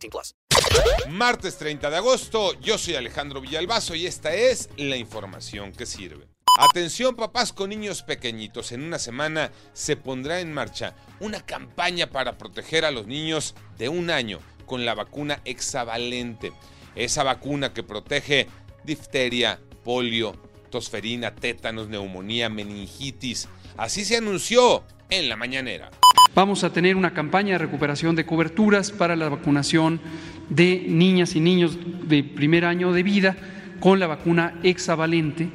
18 plus. Martes 30 de agosto, yo soy Alejandro Villalbazo y esta es la información que sirve. Atención papás con niños pequeñitos, en una semana se pondrá en marcha una campaña para proteger a los niños de un año con la vacuna hexavalente. Esa vacuna que protege difteria, polio, tosferina, tétanos, neumonía, meningitis. Así se anunció en la mañanera. Vamos a tener una campaña de recuperación de coberturas para la vacunación de niñas y niños de primer año de vida con la vacuna hexavalente.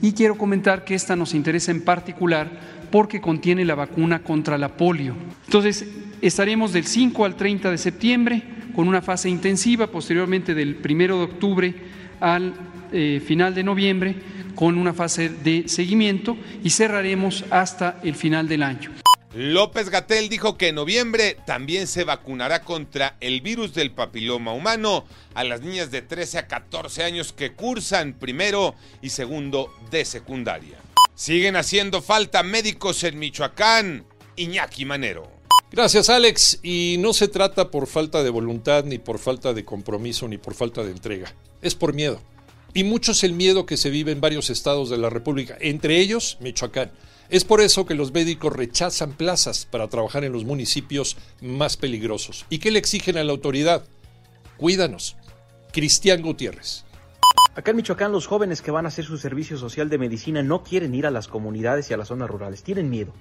Y quiero comentar que esta nos interesa en particular porque contiene la vacuna contra la polio. Entonces, estaremos del 5 al 30 de septiembre con una fase intensiva, posteriormente del 1 de octubre al eh, final de noviembre con una fase de seguimiento y cerraremos hasta el final del año. López Gatel dijo que en noviembre también se vacunará contra el virus del papiloma humano a las niñas de 13 a 14 años que cursan primero y segundo de secundaria. Siguen haciendo falta médicos en Michoacán. Iñaki Manero. Gracias Alex. Y no se trata por falta de voluntad, ni por falta de compromiso, ni por falta de entrega. Es por miedo. Y mucho es el miedo que se vive en varios estados de la República, entre ellos Michoacán. Es por eso que los médicos rechazan plazas para trabajar en los municipios más peligrosos. ¿Y qué le exigen a la autoridad? Cuídanos. Cristian Gutiérrez. Acá en Michoacán los jóvenes que van a hacer su servicio social de medicina no quieren ir a las comunidades y a las zonas rurales, tienen miedo.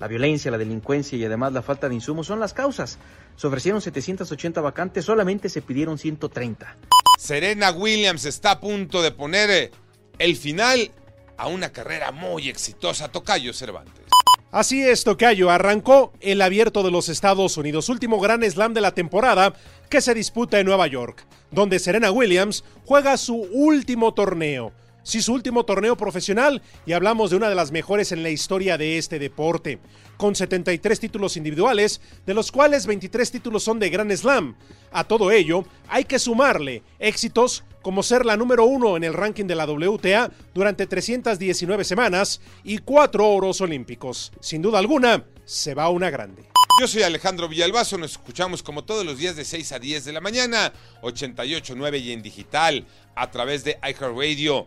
La violencia, la delincuencia y además la falta de insumos son las causas. Se ofrecieron 780 vacantes, solamente se pidieron 130. Serena Williams está a punto de poner eh, el final a una carrera muy exitosa, Tocayo Cervantes. Así es, Tocayo. Arrancó el abierto de los Estados Unidos, último gran slam de la temporada que se disputa en Nueva York, donde Serena Williams juega su último torneo. Sí, su último torneo profesional y hablamos de una de las mejores en la historia de este deporte, con 73 títulos individuales, de los cuales 23 títulos son de Grand Slam. A todo ello, hay que sumarle éxitos como ser la número uno en el ranking de la WTA durante 319 semanas y cuatro oros olímpicos. Sin duda alguna, se va una grande. Yo soy Alejandro Villalbazo, nos escuchamos como todos los días de 6 a 10 de la mañana, 88.9 y en digital, a través de iHeartRadio.